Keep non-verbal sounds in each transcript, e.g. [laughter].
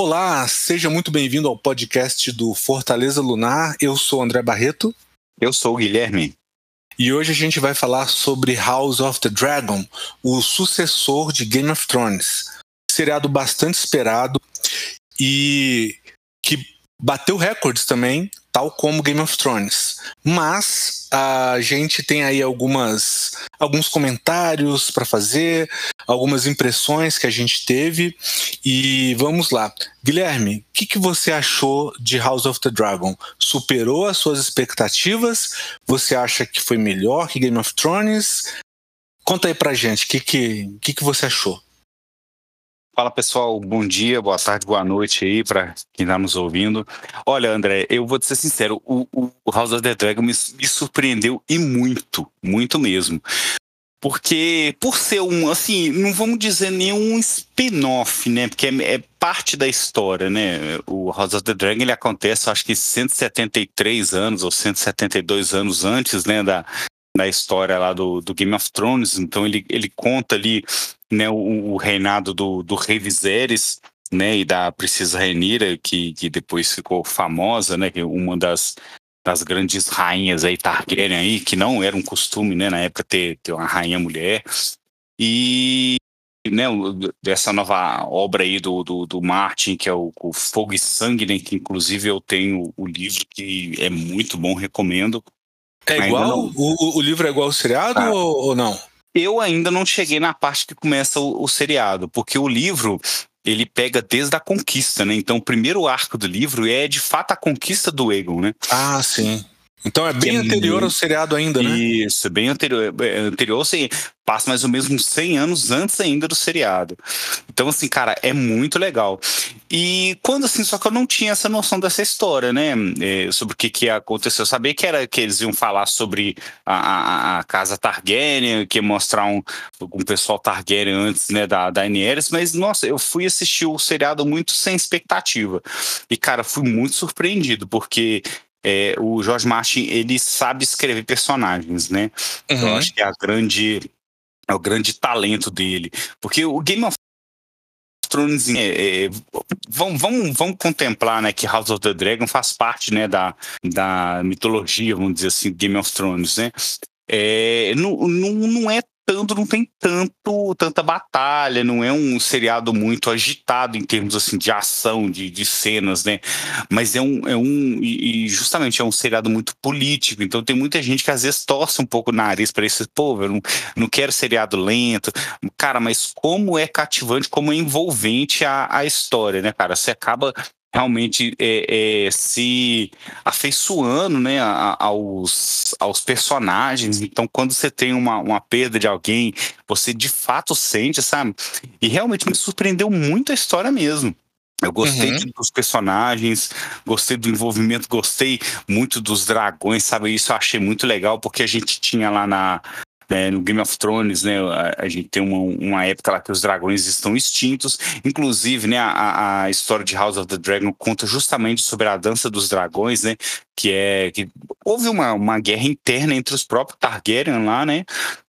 Olá, seja muito bem-vindo ao podcast do Fortaleza Lunar. Eu sou André Barreto. Eu sou o Guilherme. E hoje a gente vai falar sobre House of the Dragon, o sucessor de Game of Thrones. Seriado bastante esperado e que bateu recordes também, tal como Game of Thrones. Mas a gente tem aí algumas alguns comentários para fazer, algumas impressões que a gente teve e vamos lá. Guilherme, o que, que você achou de House of the Dragon? Superou as suas expectativas? Você acha que foi melhor que Game of Thrones? Conta aí pra gente, o que, que, que, que você achou? Fala pessoal, bom dia, boa tarde, boa noite aí para quem está nos ouvindo. Olha, André, eu vou te ser sincero, o, o House of the Dragon me, me, surpreendeu e muito, muito mesmo. Porque, por ser um, assim, não vamos dizer nenhum spin-off, né? Porque é, é, parte da história, né? O House of the Dragon ele acontece, acho que 173 anos ou 172 anos antes, né? Da, da história lá do, do Game of Thrones. Então, ele, ele conta ali né, o, o reinado do, do rei Viserys, né, e da princesa Rhaenyra, que, que depois ficou famosa, né, que é uma das, das grandes rainhas aí Targaryen aí, que não era um costume, né, na época ter, ter uma rainha mulher. E né, dessa nova obra aí do, do, do Martin, que é o, o, Fogo e Sangue, né, que inclusive eu tenho o livro que é muito bom, recomendo. É igual? Não... O, o livro é igual ao seriado ah. ou, ou não? Eu ainda não cheguei na parte que começa o, o seriado, porque o livro ele pega desde a conquista, né? Então, o primeiro arco do livro é de fato a conquista do Egon, né? Ah, sim. Então é bem é anterior ao seriado ainda, né? Isso, bem anterior. É, anterior, sim, passa mais ou menos uns 100 anos antes ainda do seriado. Então, assim, cara, é muito legal. E quando, assim, só que eu não tinha essa noção dessa história, né? É, sobre o que, que aconteceu. Eu sabia que, era, que eles iam falar sobre a, a, a casa Targaryen, que ia mostrar um, um pessoal Targaryen antes, né, da, da Daenerys, mas, nossa, eu fui assistir o seriado muito sem expectativa. E, cara, fui muito surpreendido, porque é, o George Martin ele sabe escrever personagens, né? Então, uhum. Eu acho que é a grande é o grande talento dele, porque o Game of Thrones é, é, vamos, vamos, vamos contemplar né, que House of the Dragon faz parte né, da, da mitologia, vamos dizer assim, Game of Thrones, né? É, não, não, não é tanto, não tem tanto, tanta batalha, não é um seriado muito agitado em termos assim de ação, de, de cenas, né? Mas é um, é um e justamente é um seriado muito político, então tem muita gente que às vezes torce um pouco o nariz para esse povo, eu não, não quero seriado lento, cara, mas como é cativante, como é envolvente a, a história, né, cara? Você acaba realmente é, é, se afeiçoando né, aos, aos personagens. Então, quando você tem uma, uma perda de alguém, você de fato sente, sabe? E realmente me surpreendeu muito a história mesmo. Eu gostei uhum. dos personagens, gostei do envolvimento, gostei muito dos dragões, sabe? Isso eu achei muito legal, porque a gente tinha lá na, né, no Game of Thrones, né, a, a, gente tem uma, uma época lá que os dragões estão extintos. Inclusive, né, a, a história de House of the Dragon conta justamente sobre a dança dos dragões, né, que é que houve uma, uma guerra interna entre os próprios Targaryen lá, né,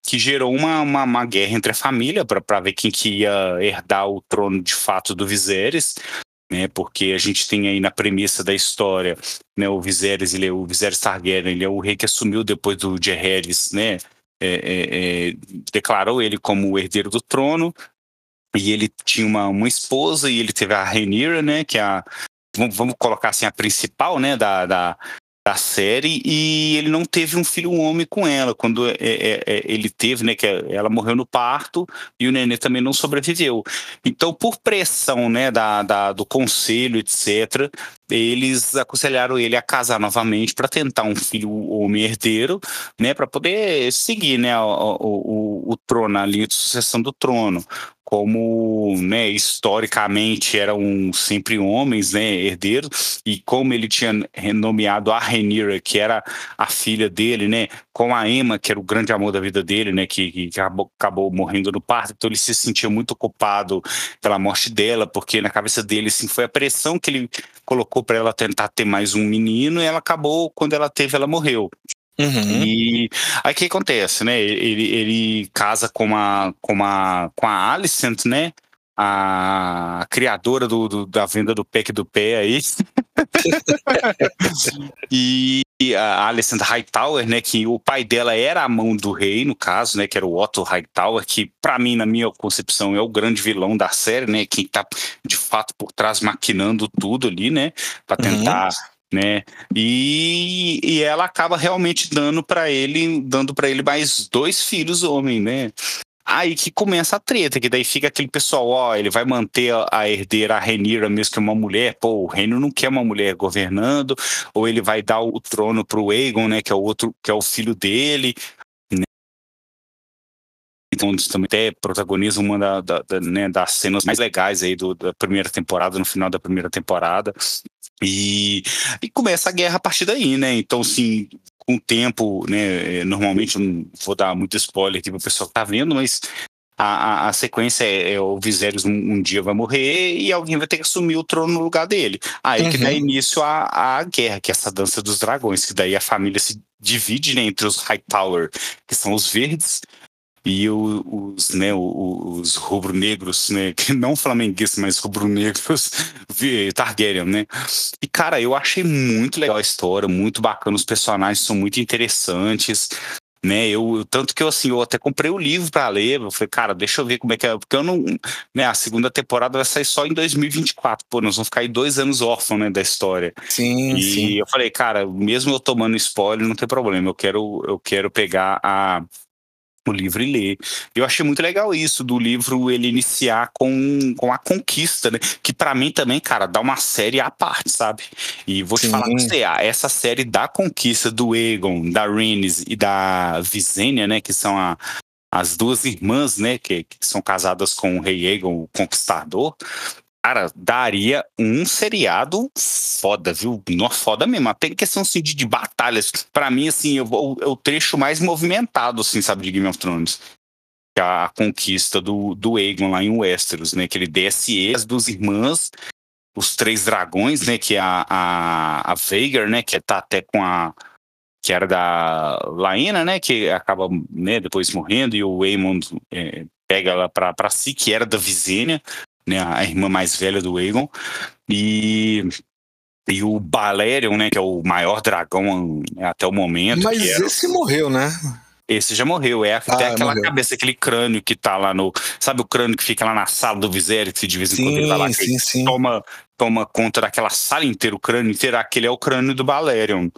que gerou uma, uma, uma guerra entre a família para ver quem que ia herdar o trono de fato do Viserys né? Porque a gente tem aí na premissa da história, né? O Viserys, ele é o Viserys Targaryen, ele é o rei que assumiu depois do Jaehaerys, né? É, é, é, declarou ele como o herdeiro do trono, e ele tinha uma, uma esposa, e ele teve a Rhaenyra, né, que é a, vamos colocar assim, a principal, né, da, da, da série e ele não teve um filho homem com ela. Quando é, é, é, ele teve né que ela morreu no parto e o nenê também não sobreviveu. Então por pressão né da, da do conselho etc eles aconselharam ele a casar novamente para tentar um filho homem herdeiro né para poder seguir né o, o, o, trono a linha de sucessão do trono. Como né, historicamente eram sempre homens né, herdeiros, e como ele tinha renomeado a Rhaenyra, que era a filha dele, né, com a Emma, que era o grande amor da vida dele, né, que, que acabou, acabou, morrendo no parto, então ele se sentia muito culpado pela morte dela, porque na cabeça dele assim, foi a pressão que ele colocou para ela tentar ter mais um menino, e ela acabou, quando ela teve, ela morreu. Uhum. E aí o que acontece, né? Ele, ele casa com a, com a, com a Alicent, né? a criadora do, do, da venda do pack do pé aí. [laughs] [laughs] e a Alessandra Hightower, né, que o pai dela era a mão do rei, no caso, né, que era o Otto Hightower, que para mim, na minha concepção, é o grande vilão da série, né, quem tá de fato por trás maquinando tudo ali, né, para tentar uhum né? E, e ela acaba realmente dando para ele, dando para ele mais dois filhos homem, né? Aí que começa a treta, que daí fica aquele pessoal, ó, ele vai manter a herdeira, a Renira, mesmo que uma mulher, pô, o reino não quer uma mulher governando, ou ele vai dar o trono pro Aegon, né, que é o outro, que é o filho dele, né? Então, também até protagoniza uma da, da, da, né, das cenas mais legais aí do, da primeira temporada, no final da primeira temporada. E, e começa a guerra a partir daí, né? Então, assim, com o tempo, né? É, normalmente não vou dar muito spoiler aqui para o pessoal que tá vendo, mas a, a, a sequência é, é, o Viserys um, um, dia vai morrer e alguém vai ter que assumir o trono no lugar dele. Aí uhum. que dá início à, à guerra, que é essa dança dos dragões, que daí a família se divide né, entre os Hightower, que são os verdes, e o, os, né, os rubro-negros, né, [laughs] que não flamenguistas, mas rubro-negros [laughs] Targaryen, né? E cara, eu achei muito legal a história, muito bacana, os personagens são muito interessantes, né? Eu tanto que eu assim, eu até comprei o livro para ler, eu falei, cara, deixa eu ver como é que é, porque eu não, né, a segunda temporada vai sair só em 2024. Pô, nós vamos ficar aí dois anos órfãos, né, da história. Sim, e sim. eu falei, cara, mesmo eu tomando spoiler, não tem problema. Eu quero eu quero pegar a o livro e ler. Eu achei muito legal isso do livro ele iniciar com, com a conquista, né? Que para mim também, cara, dá uma série à parte, sabe? E vou te Sim. falar com você, essa série da conquista do Egon, da Rhaenys e da Visenya, né, que são a, as duas irmãs, né, que, que são casadas com o rei Egon, o Conquistador, Cara, daria um seriado foda, viu? Não foda mesmo. Até questão assim, de, de batalhas. para mim, assim, é o trecho mais movimentado, assim, sabe, de Game of Thrones. É a conquista do, do Aegon lá em Westeros, né? Que ele desce as duas irmãs, os três dragões, né? Que é a, a, a Veigar, né? Que tá até com a. Que era da Laena, né? Que acaba né, depois morrendo, e o Aemon é, pega ela pra, pra si, que era da Visenya né, a irmã mais velha do Aegon, e e o Balerion, né, que é o maior dragão né, até o momento. Mas era... esse morreu, né? Esse já morreu, é até ah, aquela morreu. cabeça, aquele crânio que tá lá no. Sabe o crânio que fica lá na sala do Viserys, que de vez em sim, quando ele vai lá, sim, sim. Toma, toma conta daquela sala inteira, o crânio inteiro, aquele é o crânio do Balerion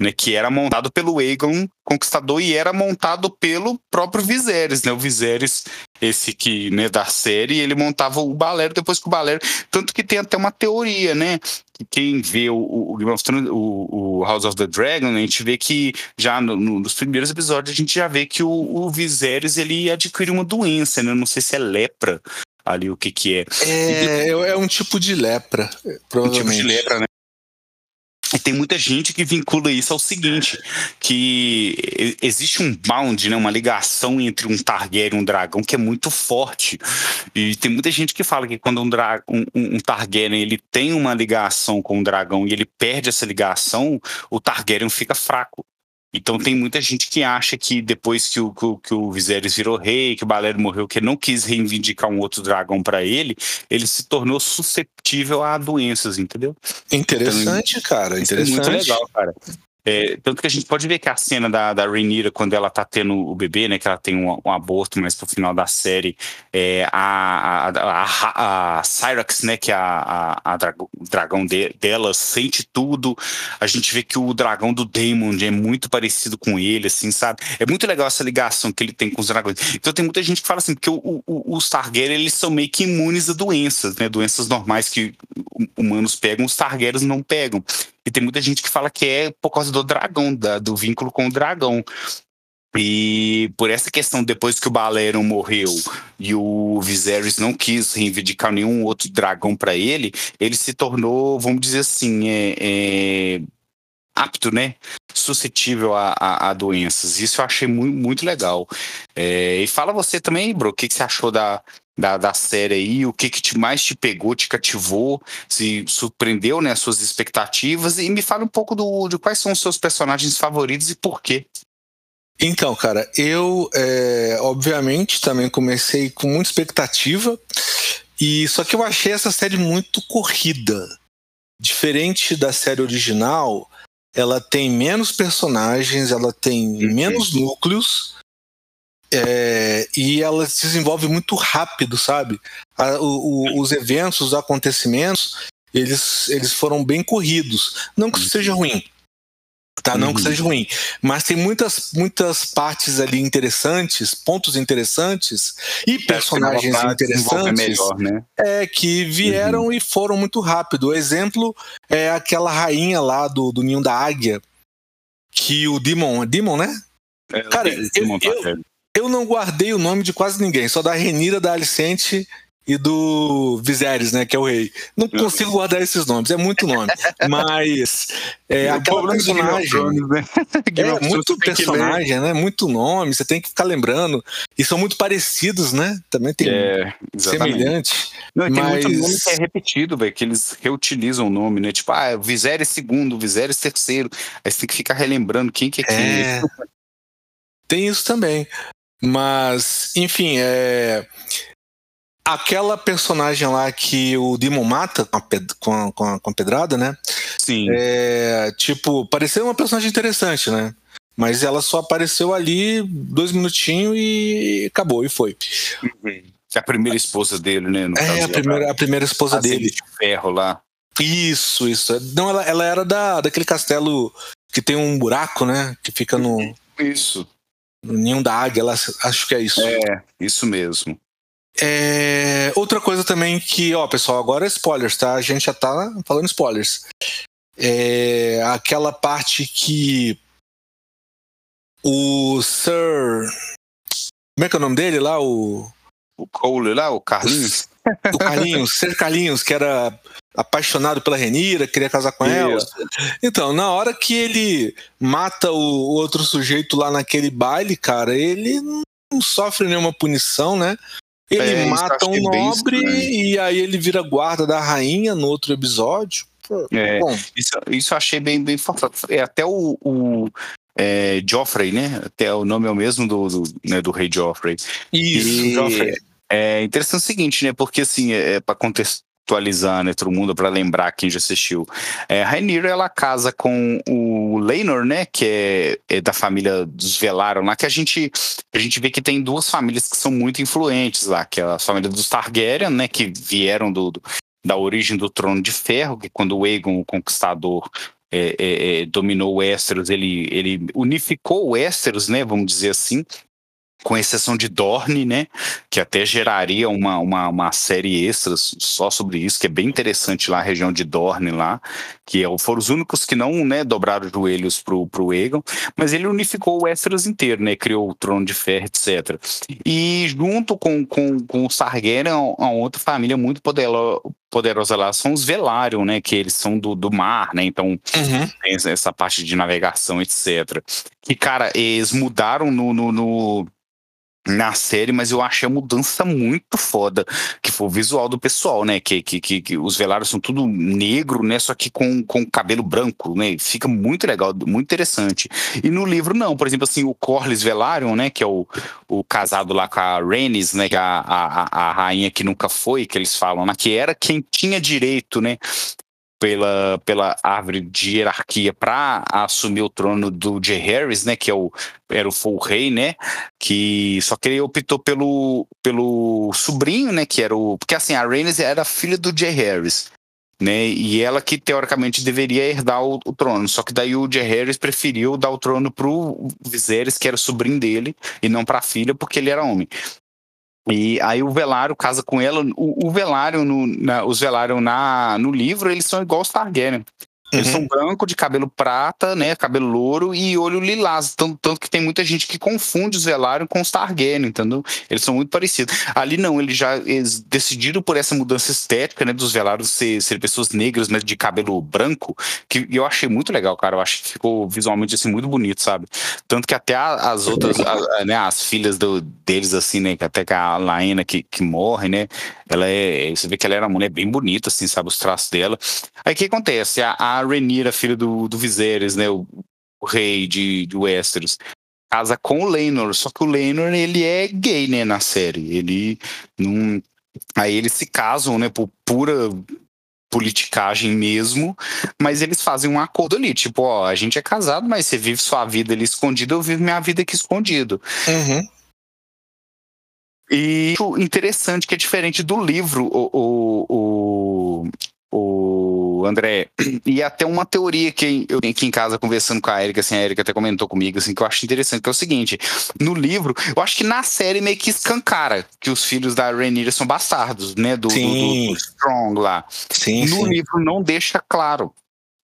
né, que era montado pelo Aegon Conquistador e era montado pelo próprio Viserys, né? O Viserys, esse que, né, da série, ele montava o Balero depois que o Balero, tanto que tem até uma teoria, né? Que quem vê o, o, o, House of the Dragon, a gente vê que já no, no, nos primeiros episódios a gente já vê que o, o Viserys ele adquire uma doença, né? Não sei se é lepra ali o que que é. É, é um tipo de lepra, provavelmente. Um tipo de lepra, né? E tem muita gente que vincula isso ao seguinte, que existe um bound, né, uma ligação entre um Targaryen e um dragão que é muito forte. E tem muita gente que fala que quando um, um, um Targaryen ele tem uma ligação com um dragão e ele perde essa ligação, o Targaryen fica fraco. Então tem muita gente que acha que depois que o, que, o Viserys virou rei, que o Balero morreu, que não quis reivindicar um outro dragão para ele, ele se tornou susceptível a doenças, entendeu? Interessante, então, cara. Interessante. É muito legal, cara. É, tanto que a gente pode ver que a cena da, da Rhaenyra, quando ela tá tendo o bebê, né, que ela tem um, um aborto, mas pro final da série, é, a, a, a, a, Cyrax, né, que é a, a, a dragão de, dela, sente tudo. A gente vê que o dragão do Daemon é muito parecido com ele, assim, sabe? É muito legal essa ligação que ele tem com os dragões. Então tem muita gente que fala assim, porque os Targaryen, eles são meio que imunes a doenças, né, doenças normais que humanos pegam, os Targaryens não pegam. E tem muita gente que fala que é por causa do dragão, da, do vínculo com o dragão. E por essa questão, depois que o Balerion morreu e o Viserys não quis reivindicar nenhum outro dragão para ele, ele se tornou, vamos dizer assim, é, é apto, né? Suscetível a, a, a, doenças. Isso eu achei muito, muito legal. É, e fala você também, bro, o que, que você achou da, da, da série aí, o que, que te, mais te pegou, te cativou, se surpreendeu, né, suas expectativas, e me fala um pouco do, de quais são os seus personagens favoritos e por quê. Então, cara, eu, é, obviamente, também comecei com muita expectativa, E só que eu achei essa série muito corrida. Diferente da série original, ela tem menos personagens, ela tem uhum. menos núcleos é, e ela se desenvolve muito rápido, sabe? A, o, o, os eventos, os acontecimentos, eles, eles foram bem corridos. Não que isso seja ruim, tá? Não uhum. que seja ruim, mas tem muitas, muitas partes ali interessantes, pontos interessantes e personagens interessantes melhor, né? é, que vieram uhum. e foram muito rápido. O exemplo é aquela rainha lá do, do Ninho da Águia, que o Demon, Demon, né? É, Cara, eu, eu, eu não guardei o nome de quase ninguém, só da Renira, da Alicente e do Viserys, né, que é o rei. Não consigo guardar esses nomes, é muito nome. Mas é, aquela personagem. né? [laughs] é muito personagem, né? Muito nome, você tem que ficar lembrando. E são muito parecidos, né? Também tem é, semelhante. Não, mas... Tem muito nome que é repetido, velho, que eles reutilizam o nome, né? Tipo, ah, Viserys segundo, Viserys terceiro. Aí você tem que ficar relembrando quem que é quem. É... Tem isso também. Mas, enfim, é. Aquela personagem lá que o Demon mata com a, ped com a, com a, com a pedrada, né? Sim. É, tipo, pareceu uma personagem interessante, né? Mas ela só apareceu ali dois minutinhos e acabou, e foi. Uhum. É a primeira esposa dele, né? é, caso, a primeira, a primeira esposa dele. De ferro lá. Isso, isso. Não, ela, ela era da, daquele castelo que tem um buraco, né? Que fica no. Isso. No ninho da águia, acho que é isso. É, isso mesmo. É, outra coisa também que, ó, pessoal, agora é spoilers, tá? A gente já tá falando spoilers. É aquela parte que o Sir. Como é que é o nome dele lá? O. O Cole lá, o Carlinhos. O Carlinhos, Sir Carlinhos, que era apaixonado pela Renira, queria casar com ela. Então, na hora que ele mata o outro sujeito lá naquele baile, cara, ele não sofre nenhuma punição, né? Ele é, mata um nobre e aí ele vira guarda da rainha no outro episódio. Pô, é, bom. Isso, isso eu achei bem, bem forte. É, até o, o é, Joffrey, né? Até o nome é o mesmo do, do, né, do rei Joffrey. Isso, e, Joffrey. É interessante o seguinte, né? Porque assim, é, é para contextualizar, né, todo mundo para lembrar quem já assistiu. É, Rhaenyra ela casa com o Laenor, né, que é, é, da família dos Velaryon lá, que a gente a gente vê que tem duas famílias que são muito influentes lá, que é a família dos Targaryen, né, que vieram do, do da origem do Trono de Ferro, que quando o Aegon, o Conquistador, é, é, é, dominou Westeros, ele, ele unificou Westeros, né, vamos dizer assim, com exceção de Dorne, né? Que até geraria uma, uma, uma série extra só sobre isso, que é bem interessante lá, a região de Dorne lá, que é, foram os únicos que não né, dobraram joelhos pro, pro Aegon, mas ele unificou o Westeros inteiro, né? Criou o Trono de Ferro, etc. E junto com, com, com os Targaryen, uma outra família muito poderosa, poderosa lá são os Velaryon, né? Que eles são do, do mar, né? Então uhum. tem essa parte de navegação, etc. Que, cara, eles mudaram no, no, no na série, mas eu achei a mudança muito foda, que foi o visual do pessoal, né? Que, que, que, que, os velários são tudo negro, né? Só que com, com cabelo branco, né? Fica muito legal, muito interessante. E no livro, não. Por exemplo, assim, o Corlys Velaryon, né? Que é o, o casado lá com a Rhaenys, né? Que é a, a, a rainha que nunca foi, que eles falam, né? Que era quem tinha direito, né? Pela, pela árvore de hierarquia para assumir o trono do Jay Harris, né, que é o, era o full rei, né, que só que ele optou pelo, pelo sobrinho, né, que era o, porque assim, a Rhaenys era filha do Jay Harris, né, e ela que teoricamente deveria herdar o, o, trono, só que daí o Jay Harris preferiu dar o trono pro Viserys, que era o sobrinho dele, e não para a filha, porque ele era homem. E aí o Velário casa com ela. O, o Velário, no, na, os Velário na, no livro, eles são igual os Targaryen. Eles uhum. são branco, de cabelo prata, né? Cabelo louro e olho lilás. Tanto, tanto que tem muita gente que confunde os Velaryon com os Targaryen, entendeu? Eles são muito parecidos. Ali não, eles já eles decidiram por essa mudança estética, né? Dos Velaryon ser, ser pessoas negras, mas de cabelo branco, que eu achei muito legal, cara. Eu acho que ficou visualmente assim muito bonito, sabe? Tanto que até as outras, a, né? As filhas do, deles, assim, né? Até que a Laena que, que morre, né? Ela é. Você vê que ela era uma mulher bem bonita, assim, sabe? Os traços dela. Aí o que acontece? A, a Rhaenyra, filha do, do Viserys, né? O, o rei de, de Westeros casa com o Laenor, só que o Laenor ele é gay, né, na série. Ele não Aí eles se casam, né, por pura politicagem mesmo, mas eles fazem um acordo ali, tipo, ó, a gente é casado, mas você vive sua vida ali escondido, eu vivo minha vida aqui escondido. Uhum. E interessante que é diferente do livro, o, o, o, o André, [clears throat] e até uma teoria que eu tenho aqui em casa conversando com a Erika, assim, a Erika até comentou comigo, assim, que eu acho interessante, que é o seguinte, no livro, eu acho que na série meio que escancara que os filhos da Rhaenyra são bastardos, né, do, do, do, Strong lá. Sim, no sim. livro não deixa claro.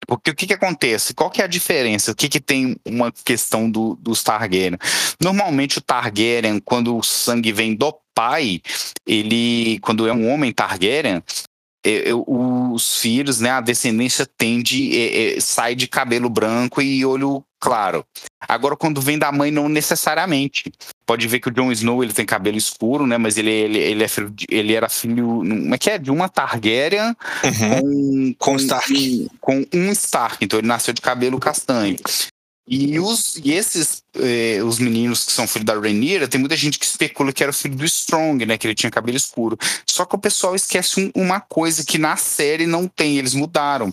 Porque o que, que acontece? Qual que é a diferença? O que, que tem uma questão do, dos Targaryen? Normalmente o Targaryen, quando o sangue vem do pai, ele, quando é um homem Targaryen, é, é, os filhos, né, a descendência tende, é, é, sai de cabelo branco e olho claro. Agora, quando vem da mãe, não necessariamente. Pode ver que o Jon Snow ele tem cabelo escuro, né? Mas ele, ele, ele, é filho, ele era filho. Como é que é? De uma Targaryen uhum. com, com, Stark. com um Stark. Então ele nasceu de cabelo castanho. E, os, e esses, eh, os meninos que são filhos da Rhaenyra, tem muita gente que especula que era filho do Strong, né? Que ele tinha cabelo escuro. Só que o pessoal esquece um, uma coisa que na série não tem, eles mudaram.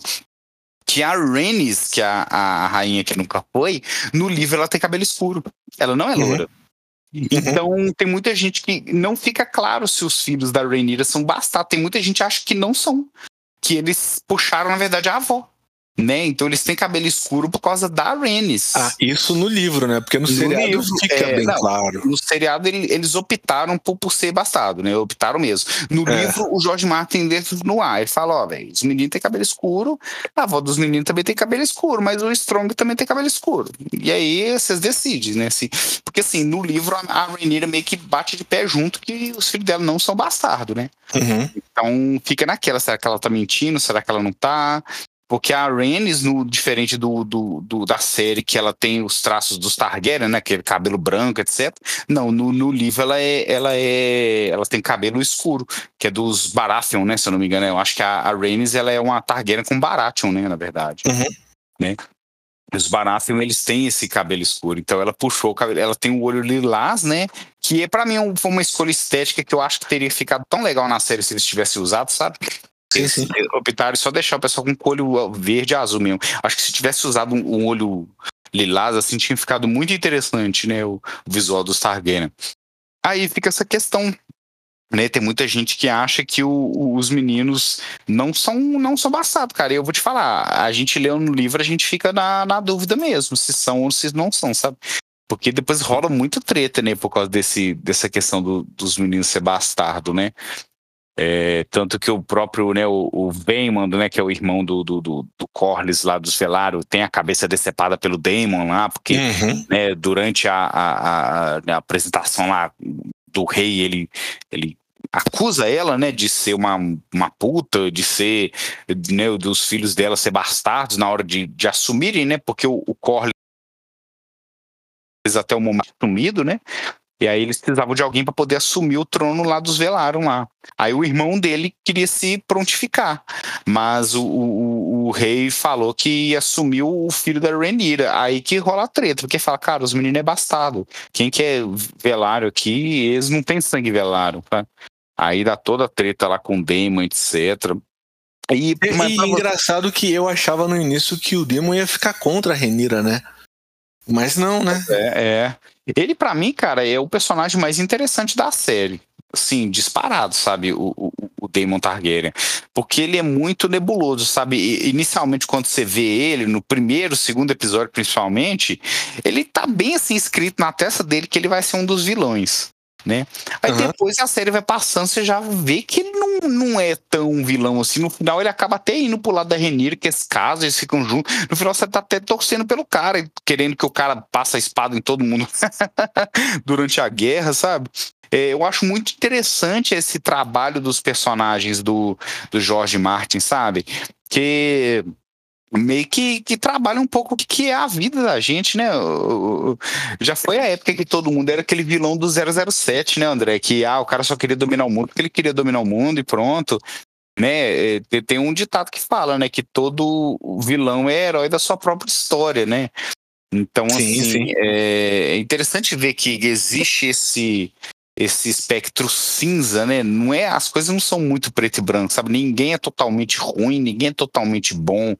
Que a Rhaenys, que é a, a rainha que nunca foi, no livro ela tem cabelo escuro. Ela não é loura. Uhum. Então uhum. tem muita gente que não fica claro se os filhos da Rhaenyra são bastardos. Tem muita gente que acha que não são. Que eles puxaram, na verdade, a avó né? Então eles têm cabelo escuro por causa da Rhaenys. Ah, isso no livro, né? Porque no, no seriado livro, fica é, bem não, claro. No seriado ele, eles optaram por, por ser bastardo, né? Optaram mesmo. No é. livro, o George Martin dentro no ar, ele fala, ó, velho, os meninos têm cabelo escuro, a avó dos meninos também tem cabelo escuro, mas o Strong também tem cabelo escuro. E aí vocês decidem, né? Assim, porque assim, no livro a Rhaenyra meio que bate de pé junto que os filhos dela não são bastardos, né? Uhum. Então fica naquela, será que ela tá mentindo? Será que ela não tá? Porque a Rhaenys, no, diferente do, do, do, da série, que ela tem os traços dos Targaryen, né? Aquele cabelo branco, etc. Não, no, no livro ela é, ela é. Ela tem cabelo escuro, que é dos Baratheon, né? Se eu não me engano. Eu acho que a, a Rhaenys ela é uma Targaryen com Baratheon, né? Na verdade. Uhum. Né? Os Baratheon, eles têm esse cabelo escuro. Então ela puxou o cabelo. Ela tem o olho lilás, né? Que é, para mim foi uma escolha estética que eu acho que teria ficado tão legal na série se eles tivessem usado, sabe? Sim, sim. Optaram só deixar o pessoal com olho verde e azul mesmo. Acho que se tivesse usado um, um olho lilás, assim, tinha ficado muito interessante, né? O, o visual dos Targaryen. Aí fica essa questão. Né, tem muita gente que acha que o, os meninos não são não são bastardos, cara. E eu vou te falar, a gente leu no livro, a gente fica na, na dúvida mesmo, se são ou se não são, sabe? Porque depois rola muito treta, né, por causa desse, dessa questão do, dos meninos ser bastardo, né? É, tanto que o próprio, né, o, o né, que é o irmão do, do, do, do Corlys lá dos Velaro, tem a cabeça decepada pelo Daemon lá, porque uhum. né, durante a, a, a, a, apresentação lá do rei, ele, ele acusa ela, né, de ser uma, uma puta, de ser, né, dos filhos dela ser bastardos na hora de, de assumirem, né, porque o, o Corlys até o momento sumido, né? E aí eles precisavam de alguém para poder assumir o trono lá dos Velaram lá. Aí o irmão dele queria se prontificar, mas o, o, o rei falou que assumiu o filho da Rhaenyra. Aí que rola a treta, porque fala, cara, os meninos é bastardo. Quem que é Velário aqui, eles não têm sangue Velário, tá? Aí dá toda a treta lá com o Daemon, etc. E, e engraçado que eu achava no início que o Daemon ia ficar contra a Renira, né? Mas não, né? É, é. Ele, para mim, cara, é o personagem mais interessante da série. Sim, disparado, sabe? O, o, o Daemon Targaryen. Porque ele é muito nebuloso, sabe? E, inicialmente, quando você vê ele, no primeiro, segundo episódio, principalmente, ele tá bem assim escrito na testa dele que ele vai ser um dos vilões né? Aí uhum. depois a série vai passando, você já vê que ele não, não é tão vilão assim. No final ele acaba até indo pro lado da Renir, que esse caso, eles ficam juntos. No final você tá até torcendo pelo cara, querendo que o cara passe a espada em todo mundo [laughs] durante a guerra, sabe? É, eu acho muito interessante esse trabalho dos personagens do, do George Martin, sabe? Que meio que, que trabalha um pouco o que é a vida da gente, né? Já foi a época que todo mundo era aquele vilão do 007, né, André? Que ah, o cara só queria dominar o mundo porque ele queria dominar o mundo e pronto. Né? É, tem um ditado que fala, né, que todo vilão é herói da sua própria história, né? Então, sim, assim, sim. É interessante ver que existe esse esse espectro cinza, né? Não é, as coisas não são muito preto e branco, sabe? Ninguém é totalmente ruim, ninguém é totalmente bom,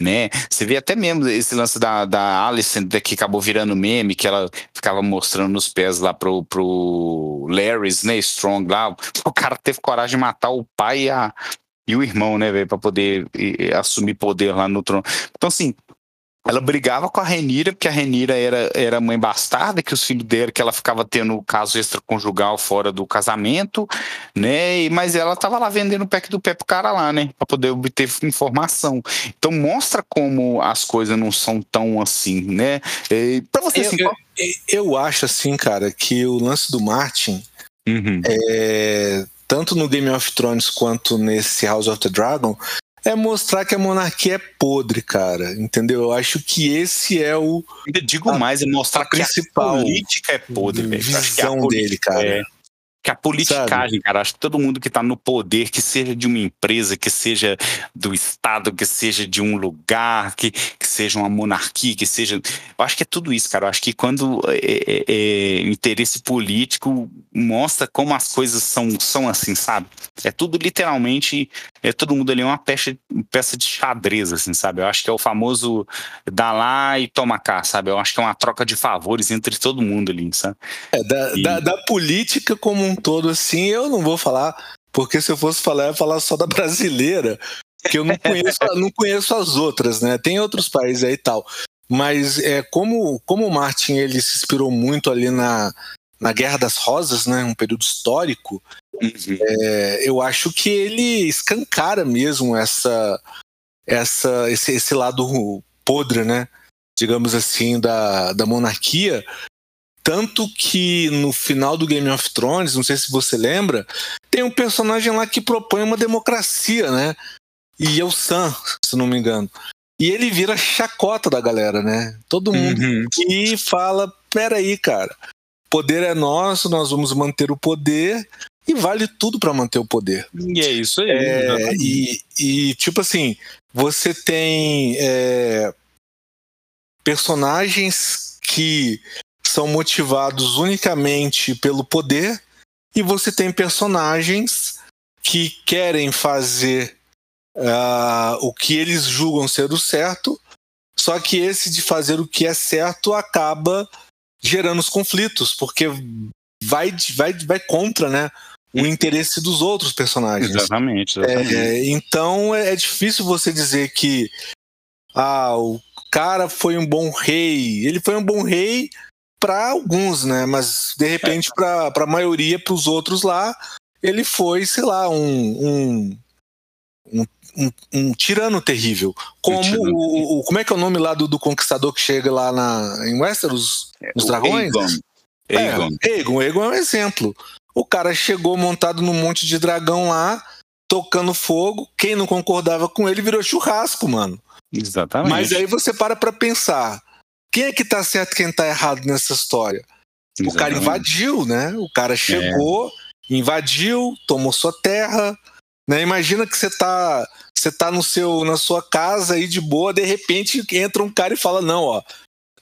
né? Você vê até mesmo esse lance da, da Alison, que acabou virando meme, que ela ficava mostrando os pés lá pro, pro Larry's, né? Strong lá. O cara teve coragem de matar o pai e, a, e o irmão, né? Pra poder e assumir poder lá no trono. Então, assim, ela brigava com a Renira, porque a Renira era, era mãe bastarda, que os filhos dela, que ela ficava tendo caso extraconjugal fora do casamento, né? Mas ela tava lá vendendo o pack do pé pro cara lá, né? Pra poder obter informação. Então mostra como as coisas não são tão assim, né? E pra você, assim, eu, eu, eu, acho assim, cara, que o lance do Martin uhum. é, tanto no Game of Thrones quanto nesse House of the Dragon, é mostrar que a monarquia é podre, cara. Entendeu? Eu acho que esse é o. Eu digo a, mais, é mostrar que a política é podre, velho. Visão dele, cara. É, que a politicagem, Sabe? cara, acho que todo mundo que está no poder, que seja de uma empresa, que seja do Estado, que seja de um lugar, que, que seja uma monarquia, que seja. Eu acho que é tudo isso, cara. Eu acho que quando é, é, é, interesse político mostra como as coisas são, são assim, sabe? É tudo literalmente. É todo mundo ali uma peça, peça de xadrez, assim, sabe? Eu acho que é o famoso dá lá e toma cá, sabe? Eu acho que é uma troca de favores entre todo mundo ali, sabe? É, da, e... da, da política como um todo, assim, eu não vou falar, porque se eu fosse falar, eu ia falar só da [laughs] brasileira, que eu não conheço, não conheço as outras, né? Tem outros países aí e tal. Mas é, como, como o Martin ele se inspirou muito ali na, na Guerra das Rosas, né? Um período histórico, uhum. é, eu acho que ele escancara mesmo essa, essa, esse, esse lado podre, né? Digamos assim, da, da monarquia, tanto que no final do Game of Thrones, não sei se você lembra, tem um personagem lá que propõe uma democracia, né? E é o Sam, se não me engano. E ele vira chacota da galera, né? Todo mundo uhum. que fala: peraí, cara, poder é nosso, nós vamos manter o poder e vale tudo para manter o poder. E é isso aí. É, e, e, tipo assim, você tem é, personagens que são motivados unicamente pelo poder, e você tem personagens que querem fazer uh, o que eles julgam ser o certo, só que esse de fazer o que é certo acaba gerando os conflitos, porque vai, vai, vai contra né, o interesse dos outros personagens. Exatamente. exatamente. É, então é, é difícil você dizer que ah, o cara foi um bom rei. Ele foi um bom rei para alguns, né? Mas de repente é. para a maioria, para os outros lá, ele foi, sei lá, um, um, um, um, tirano terrível. Como um tirano. O, o, como é que é o nome lá do, do conquistador que chega lá na, em Westeros, é, nos dragões? Aegon. É, Aegon. Aegon. Aegon é um exemplo. O cara chegou montado num monte de dragão lá, tocando fogo. Quem não concordava com ele virou churrasco, mano. Exatamente. Mas aí você para pra pensar quem é que tá certo e quem tá errado nessa história? Exatamente. O cara invadiu, né? O cara chegou, é. invadiu, tomou sua terra. Né? Imagina que você tá, você tá no seu, na sua casa aí de boa, de repente entra um cara e fala: Não, ó,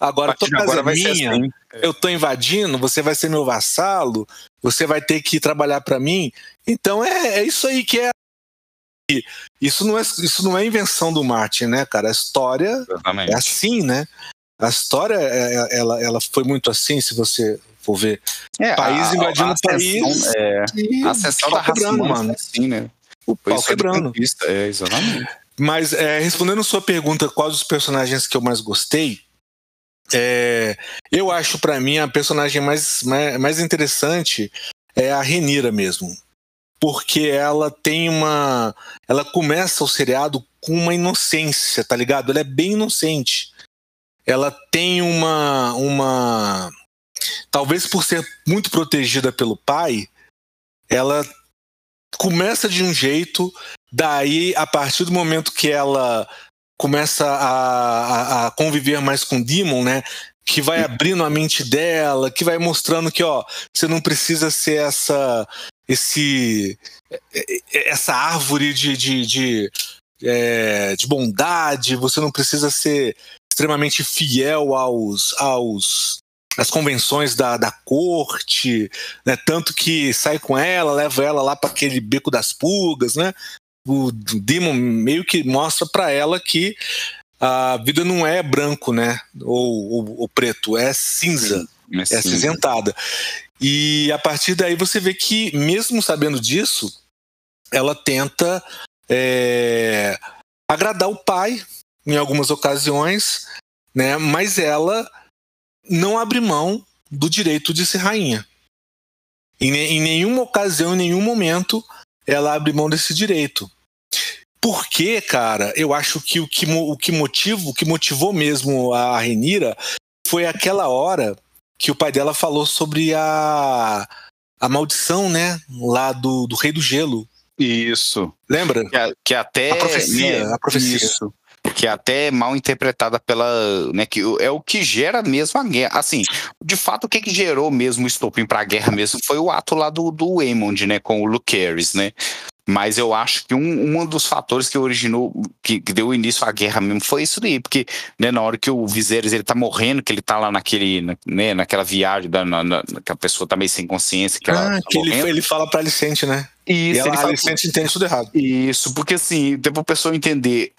agora tua casa é minha, assim. eu tô invadindo, você vai ser meu vassalo, você vai ter que trabalhar para mim. Então é, é isso aí que é isso não é isso não é invenção do Martin, né, cara? A história Exatamente. é assim, né? A história, é, é, ela, ela foi muito assim, se você for ver. É, país invadindo o país. É, a ascensão da raça mano. Assim, né? O pau quebrando. É, exatamente. Mas, é, respondendo sua pergunta, quais os personagens que eu mais gostei, é, eu acho para mim a personagem mais, mais, mais interessante é a Renira mesmo. Porque ela tem uma. Ela começa o seriado com uma inocência, tá ligado? Ela é bem inocente ela tem uma uma talvez por ser muito protegida pelo pai, ela começa de um jeito, daí a partir do momento que ela começa a, a, a conviver mais com Demon, né? Que vai abrindo a mente dela, que vai mostrando que, ó, você não precisa ser essa esse essa árvore de, de, de, é, de bondade, você não precisa ser extremamente fiel aos, aos, as convenções da, da corte, né? Tanto que sai com ela, leva ela lá para aquele beco das pulgas, né? O Demon meio que mostra para ela que a vida não é branco, né? Ou, ou, ou preto, é cinza, é, é acinzentada. E a partir daí você vê que, mesmo sabendo disso, ela tenta é, agradar o pai em algumas ocasiões, né? Mas ela não abre mão do direito de ser rainha. Em, em nenhuma ocasião, em nenhum momento, ela abre mão desse direito. Porque, cara, eu acho que o que, o que, motivo, o que motivou mesmo a Renira foi aquela hora que o pai dela falou sobre a, a maldição, né? Lá do, do Rei do Gelo. Isso. Lembra? Que, que até. A profecia. Né, a profecia. Isso que é até mal interpretada pela, né, que é o que gera mesmo a guerra. Assim, de fato, o que, que gerou mesmo o estopim para a guerra mesmo foi o ato lá do, do Aemond, né, com o Lucerys, né? Mas eu acho que um, um dos fatores que originou, que, que, deu início à guerra mesmo foi isso daí, porque né, na hora que o Viserys ele tá morrendo, que ele tá lá naquele, na, né, naquela viagem, da, na, na, que a pessoa tá meio sem consciência. Que ah, tá que ele, ele fala pra Alicente, né? Isso, e ela, ele fala, Alicente entende tudo errado. Isso, porque assim, tem pra pessoa entender,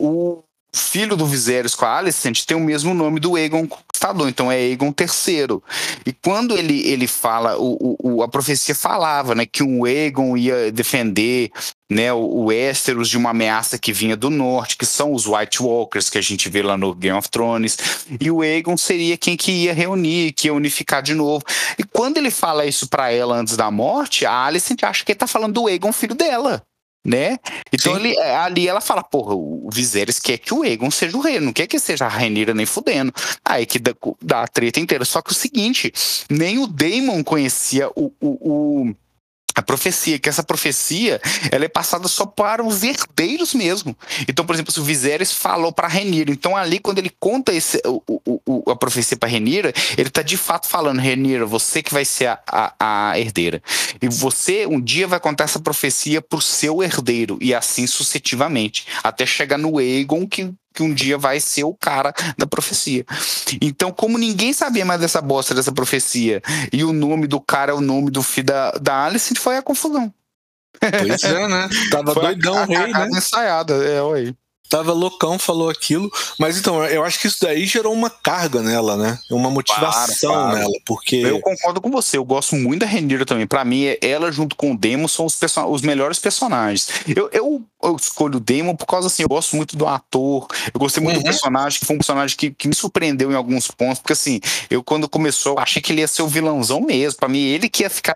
filho do Viserys com a Alicent tem o mesmo nome do Aegon Conquistador, então é Aegon III. E quando ele, ele fala, o, o, a profecia falava né, que um Aegon ia defender né, o, o Westeros de uma ameaça que vinha do norte, que são os White Walkers que a gente vê lá no Game of Thrones, e o Aegon seria quem que ia reunir, que ia unificar de novo. E quando ele fala isso para ela antes da morte, a Alicent acha que ele tá falando do Aegon, filho dela né? Então ele, é, ali ela fala, porra, o Viserys quer que o Aegon seja o rei, não quer que seja a Rainira nem fudendo. Aí que dá, dá a treta inteira. Só que o seguinte, nem o Daemon conhecia o, o, o a profecia, que essa profecia ela é passada só para os herdeiros mesmo. Então, por exemplo, se o Viserys falou para Renira, então ali quando ele conta esse, o, o, a profecia para Renira, ele está de fato falando, Renira, você que vai ser a, a, a, herdeira. E você um dia vai contar essa profecia para o seu herdeiro, e assim sucessivamente, até chegar no Aegon, que que um dia vai ser o cara da profecia. Então, como ninguém sabia mais dessa bosta dessa profecia, e o nome do cara é o nome do filho da, da Alice, foi a confusão. Pois é, né? [laughs] Tava foi doidão o rei, né? ensaiada, é, oi tava loucão, falou aquilo. Mas então, eu acho que isso daí gerou uma carga nela, né? Uma motivação claro, claro. nela, porque. Eu concordo com você, eu gosto muito da Renira também. Para mim, ela junto com o Demo são os, os melhores personagens. Eu, eu, eu, escolho o Demo por causa assim, eu gosto muito do ator, eu gostei muito uhum. do personagem, que foi um personagem que, que me surpreendeu em alguns pontos, porque assim, eu quando começou, eu achei que ele ia ser o vilãozão mesmo. Para mim, ele que ia ficar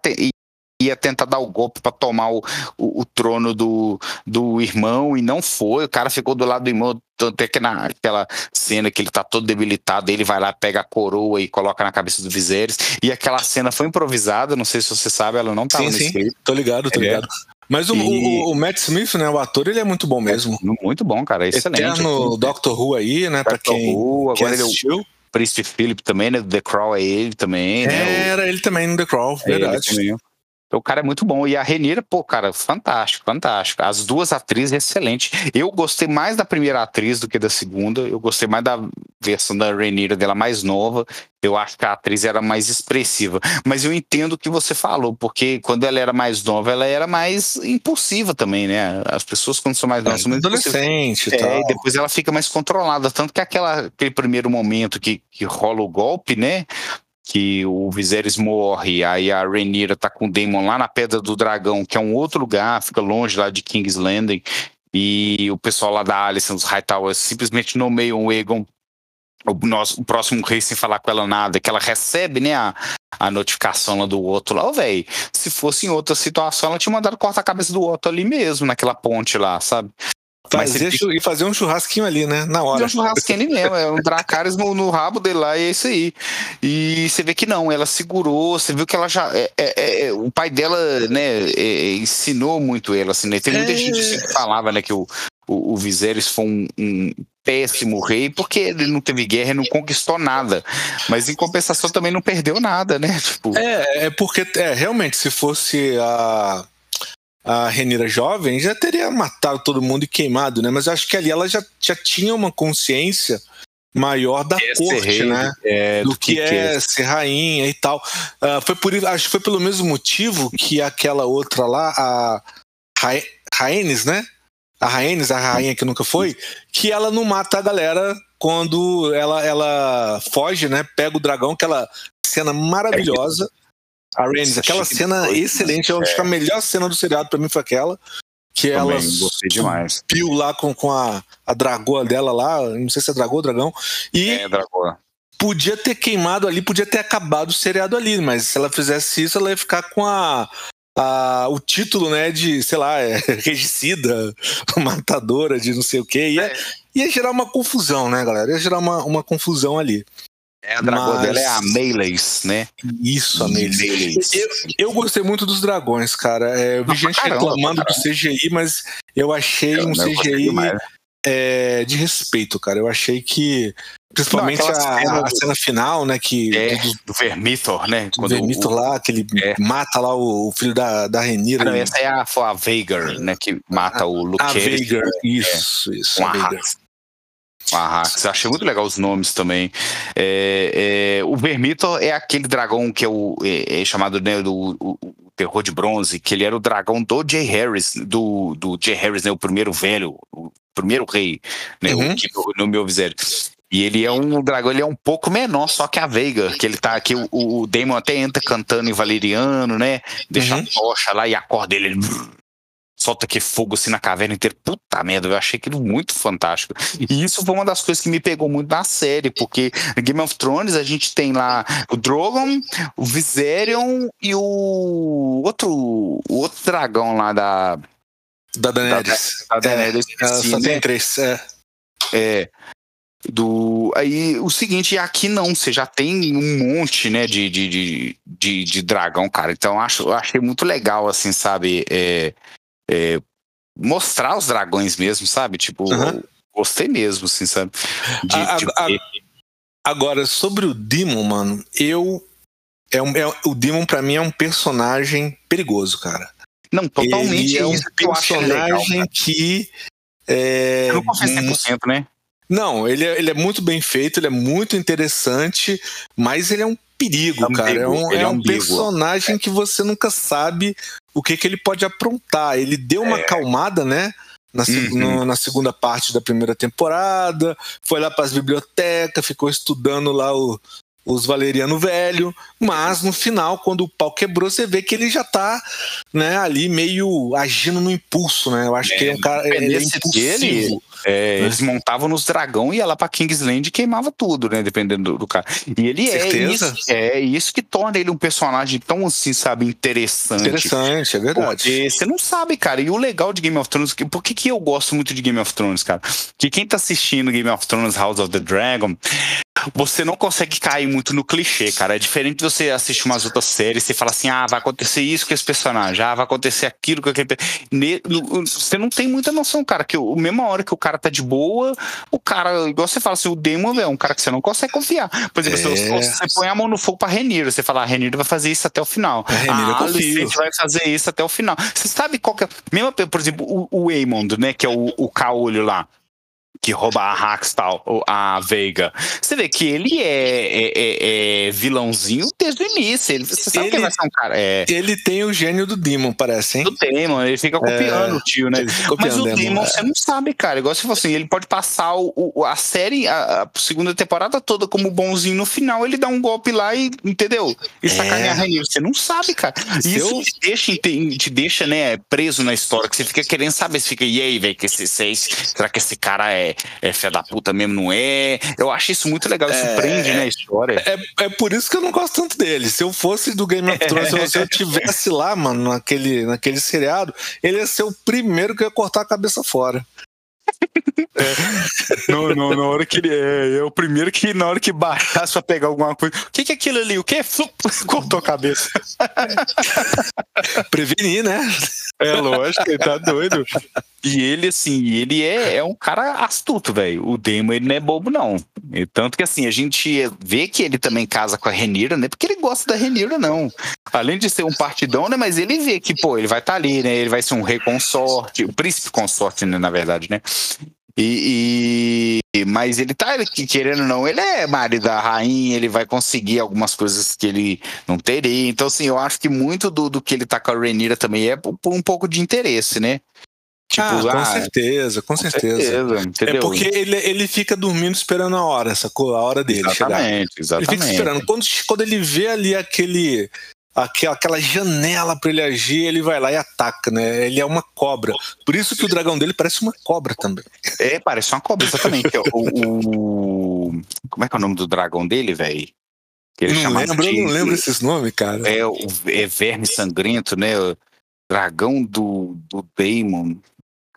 ia tentar dar o golpe para tomar o, o, o, trono do, do irmão e não foi. O cara ficou do lado do irmão, até que naquela cena que ele tá todo debilitado, ele vai lá, pega a coroa e coloca na cabeça do Viserys. E aquela cena foi improvisada, não sei se você sabe, ela não tava sim, no sim. script. Tô ligado, tô é. ligado. Mas o, e... o, o, Matt Smith, né, o ator, ele é muito bom mesmo. É muito bom, cara, é excelente. Eterno Doctor Who aí, né, para quem, Who, agora quem assistiu. Ele é o Príncipe Philip também, né, The Crawl é ele também, né? Era ele também no The Crawl, é verdade. O cara é muito bom. E a Renira, pô, cara, fantástico, fantástico. As duas atrizes, excelente. Eu gostei mais da primeira atriz do que da segunda. Eu gostei mais da versão da Renira dela mais nova. Eu acho que a atriz era mais expressiva. Mas eu entendo o que você falou, porque quando ela era mais nova, ela era mais impulsiva também, né? As pessoas, quando são mais novas, são mais adolescente e é, depois ela fica mais controlada. Tanto que aquela, aquele primeiro momento que, que rola o golpe, né? Que o Viserys morre, aí a Rhaenyra tá com o Daemon lá na Pedra do Dragão, que é um outro lugar, fica longe lá de King's Landing, e o pessoal lá da Alicent, os Hightowers, simplesmente nomeiam o Aegon o, nosso, o próximo rei sem falar com ela nada, que ela recebe, né, a, a notificação lá do outro lá, velho, se fosse em outra situação, ela tinha mandado cortar a cabeça do outro ali mesmo, naquela ponte lá, sabe? Fazer E fazer um churrasquinho ali, né? Na hora. Fazer um churrasquinho ali mesmo. É um Dracarys no, no, rabo dele lá e é isso aí. E você vê que não, ela segurou, você viu que ela já. É, é, é o pai dela, né, é, ensinou muito ela, assim, né? Tem muita é. gente assim, que falava, né, que o, o, o Viserys foi um, um péssimo rei, porque ele não teve guerra e não conquistou nada. Mas em compensação também não perdeu nada, né? Tipo... É, é porque é, realmente, se fosse a a Renira jovem, já teria matado todo mundo e queimado, né? Mas eu acho que ali ela já, já tinha uma consciência maior da É corte, rei, né? É, do que, é ser rainha e tal. Ah, foi por acho que foi pelo mesmo motivo que aquela outra lá, a Ra- né? A Rhaenys, a rainha que nunca foi, que ela não mata a galera quando ela, ela foge, né? Pega o dragão, aquela cena maravilhosa. A Rhaenys, aquela cena foi- excelente. Eu acho que a melhor cena do seriado pra mim foi aquela. Que ela Também demais. subiu lá com, com a, a dragoa dela lá, não sei se é dragão ou dragão, e É, Dragão. podia ter queimado ali, podia ter acabado o seriado ali, mas se ela fizesse isso, ela ia ficar com a, a- o título, né, de, sei lá, é, [laughs] regicida, [laughs] matadora de não sei o quê. Ia, É. ia gerar uma confusão, né, galera? Ia gerar uma, uma confusão ali. É, a dragão Mas- dela é a Meleis, né? Isso, Amelie. Meleis. Eu, eu gostei muito dos dragões, cara. É, eu vi pra gente caramba, reclamando pra do CGI, mas eu achei Eu- um CGI é, de respeito, cara. Eu achei que. Principalmente Não, a, cena a cena final, né? Que É, do, do Vermithor, né? do Vermithor o- lá, que ele É. mata lá o, filho da, da Renira. Ah, não, essa é a, foi a Veigar, né? Que mata o Luke a Veigar. Isso, isso. com a a Veigar. Hax. Com a Hax. Eu achei muito legal os nomes também. É, é, o Vermithor é aquele dragão que é, o, é, é chamado né, do o, o terror de bronze, que ele era o dragão do Jay Harris, do, do Jay Harris, né? O primeiro velho, o primeiro rei, né? Uhum. O que no, meu visério. E ele é um dragão, ele é um pouco menor, só que a Veiga, que ele tá aqui, o, o Damon até entra cantando em valeriano, né? Deixa Uhum. a tocha lá e a corda dele, ele solta aquele fogo assim na caverna inteira. Puta merda, eu achei aquilo muito fantástico. E isso foi uma das coisas que me pegou muito na série, porque Game of Thrones a gente tem lá o Drogon, o Viserion e o outro, o outro dragão lá da, Da Daenerys. da Daenerys. É, ela esqueci, só né? tem três. É. É. Do, aí o seguinte, aqui não, você já tem um monte, né, de, de, de, de, de dragão, cara. Então acho, eu achei muito legal, assim, sabe? é, é, mostrar os dragões mesmo, sabe? Tipo, Uhum. gostei mesmo, assim, sabe? De, A- de a-. Agora, sobre o Demon, mano, eu. É um, é- o Demon, pra mim, é um personagem perigoso, cara. Não, totalmente Ele é um acho legal. personagem que. É, Eu não confio 100%, né? Não, ele é, ele é muito bem feito, ele é muito interessante, mas ele é um perigo, Ambíguo, cara. É um, é é um personagem que você nunca sabe o que, que ele pode aprontar. Ele deu uma É. acalmada, né? Na, Uhum. no- na segunda parte da primeira temporada, foi lá para as bibliotecas, ficou estudando lá o- os Valeriano Velho, mas no final, quando o pau quebrou, você vê que ele já tá né, ali meio agindo no impulso, né? Eu acho É, que ele é um cara ele é impulsivo. dele, É, Né? Eles montavam nos dragão e ia lá pra Kingsland e queimava tudo, né? Dependendo do, do cara. E ele é isso, é isso que torna ele um personagem tão assim, sabe, interessante. Interessante, é verdade. Você não sabe, cara. E o legal de Game of Thrones, por que, que eu gosto muito de Game of Thrones, cara? Que quem tá assistindo Game of Thrones House of the Dragon, você não consegue cair muito no clichê, cara. É diferente de você assistir umas outras séries, você fala assim, ah, vai acontecer isso com esse personagem, ah, vai acontecer aquilo com aquele. Ne- Você não tem muita noção, cara, que a mesma hora que o cara tá de boa, o cara, igual você fala assim, o Demon é um cara que você não consegue confiar. Por exemplo, É. você, você põe a mão no fogo pra Renir, você fala, a Renir vai fazer isso até o final. Eu a confio. Alicent vai fazer isso até o final. Você sabe qual que é. Mesmo, por exemplo, o, o Aemond, né? Que é o, o caolho lá. Que rouba a Hax tal, ou a Veiga. Você vê que ele é, é- é- é vilãozinho desde o início. Ele, você sabe que Ele- ele vai ser um cara. É, Ele tem o gênio do Demon, parece, hein? do Demon, ele fica copiando o tio, né? Ele Mas o Demon, Demon, é. você não sabe, cara. Igual se fosse assim, ele pode passar o, a série, a, a segunda temporada toda como bonzinho. No final, ele dá um golpe lá e, entendeu? E sacaneia a Rainha. Você não sabe, cara. Se Isso eu- te deixa, inte- te deixa, né, preso na história, que você fica querendo saber. Você fica, e aí, velho, que esse, esse- será que esse cara é, é fé da puta mesmo? Não é? Eu acho isso muito legal. Isso É. prende, né, a história. É, é por isso que eu não gosto tanto dele. Se eu fosse do Game of Thrones, se eu- se eu tivesse lá, mano, naquele, naquele seriado, ele ia ser o primeiro que ia cortar a cabeça fora. Não, não, na hora que ele é, é o primeiro que na hora que baixasse pra pegar alguma coisa. O que, que é aquilo ali? O que? Flup, Cortou a cabeça. Prevenir, né? É lógico, ele tá doido. E ele, assim, ele é, é um cara astuto, velho. O Demo, ele não é bobo, não. E tanto que, assim, a gente vê que ele também casa com a Renira, né? Porque ele gosta da Renira, não. Além de ser um partidão, né? Mas ele vê que, pô, ele vai estar tá ali, né? Ele vai ser um rei consorte, o príncipe consorte, né? Na verdade, né? E, e- mas ele tá querendo ou não, ele é marido da rainha, ele vai conseguir algumas coisas que ele não teria. Então, assim, eu acho que muito do, do que ele tá com a Renira também é por um pouco de interesse, né? Tipo, ah, com ah, certeza, com, com certeza. certeza é porque ele, ele fica dormindo esperando a hora, sacou? A hora dele exatamente, chegar. Exatamente, Ele fica esperando. Quando, quando ele vê ali aquele aquela, aquela janela para ele agir, ele vai lá e ataca, né? Ele é uma cobra. Por isso que o dragão dele parece uma cobra também. É, parece uma cobra, exatamente. [laughs] o, o, como é que é o nome do dragão dele, velho? Ele não lembro, de, eu não lembro esses nomes, cara. É o é Verme Sangrento, né? O dragão do, do Daemon.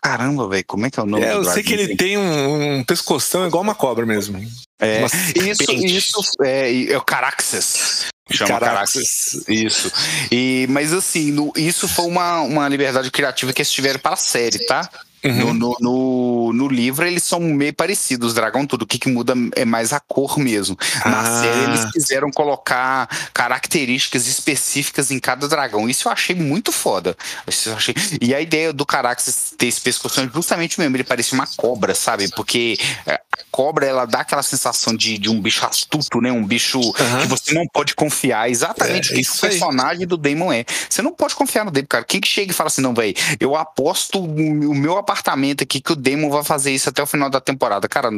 Caramba, velho, como é que é o nome? É, eu sei que ele tem um, um, pescoção igual uma cobra mesmo. É, isso, isso é, é o Caraxes. Chama Caraxes. Isso. E, mas assim, no, isso foi uma, uma liberdade criativa que eles tiveram para a série, tá? Uhum. No, no, no, livro eles são meio parecidos, dragão tudo. O que, que muda é mais a cor mesmo. Na ah. série eles quiseram colocar características específicas em cada dragão. Isso eu achei muito foda. Eu achei... E a ideia do Caraxes ter esse pescoço é justamente mesmo. Ele parece uma cobra, sabe? Porque é, a cobra ela dá aquela sensação de, de um bicho astuto, né? Um bicho uhum. que você não pode confiar. Exatamente é, o que o personagem do Damon é. Você não pode confiar no Damon, cara. Quem que chega e fala assim, não, velho, eu aposto o meu apartamento aqui que o Demon vai fazer isso até o final da temporada. Cara,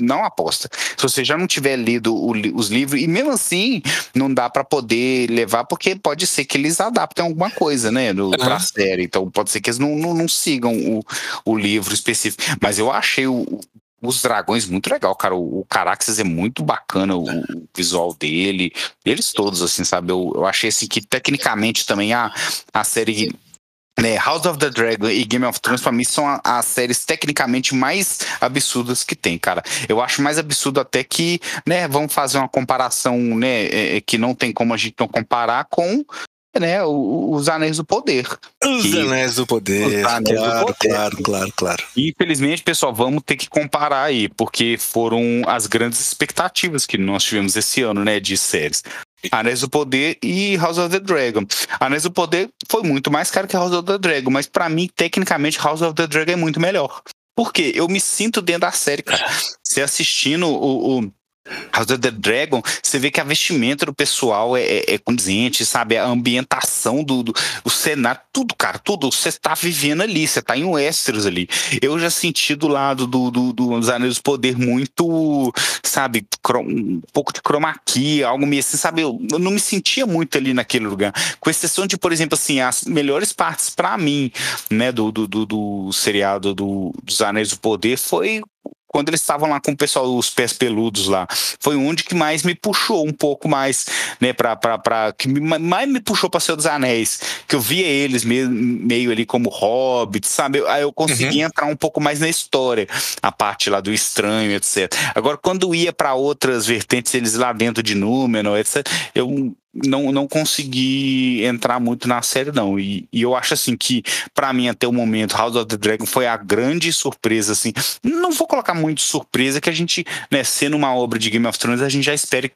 não aposta. Se você já não tiver lido o, os livros, e mesmo assim, não dá para poder levar, porque pode ser que eles adaptem alguma coisa, né, no, uhum. pra série. Então pode ser que eles não, não, não sigam o, o livro específico. Mas eu achei o, os dragões muito legal, cara. O, o Caraxes é muito bacana, o, o, visual dele. Eles todos, assim, sabe? Eu, eu achei assim que tecnicamente também a, a série né, House of the Dragon e Game of Thrones, pra mim, são as séries tecnicamente mais absurdas que tem, cara. Eu acho mais absurdo até que, né, vamos fazer uma comparação, né, é, é que não tem como a gente não comparar com né, os Anéis do Poder. Os que, Anéis do Poder, Anéis claro, do Poder. claro, claro, claro. Infelizmente, pessoal, vamos ter que comparar aí, porque foram as grandes expectativas que nós tivemos esse ano, né, de séries. Anéis do Poder e House of the Dragon. Anéis do Poder foi muito mais caro que House of the Dragon, mas para mim, tecnicamente, House of the Dragon é muito melhor. Porque eu me sinto dentro da série, cara. Você assistindo o, o House of the Dragon, você vê que a vestimenta do pessoal é, é, é condizente, sabe? A ambientação do, do o cenário, tudo, cara, tudo. Você tá vivendo ali, você tá em Westeros ali. Eu já senti do lado do, do, dos Anéis do Poder muito, sabe, um pouco de key, algo meio assim, sabe? Eu, eu, não me sentia muito ali naquele lugar. Com exceção de, por exemplo, assim, as melhores partes para mim, né, do, do, do, do seriado do, dos Anéis do Poder foi quando eles estavam lá com o pessoal, os pés peludos lá, foi onde que mais me puxou um pouco mais, né, pra, pra, pra que mais me puxou para Senhor dos Anéis, que eu via eles meio, meio ali como hobbits, sabe? Aí eu consegui uhum. entrar um pouco mais na história, a parte lá do estranho, etc. Agora, quando ia para outras vertentes, eles lá dentro de Númenor, etc., eu não, não consegui entrar muito na série, não. E, e eu acho assim que, para mim, até o momento, House of the Dragon foi a grande surpresa, assim. Não vou colocar muito surpresa, que a gente, né, sendo uma obra de Game of Thrones, a gente já espera,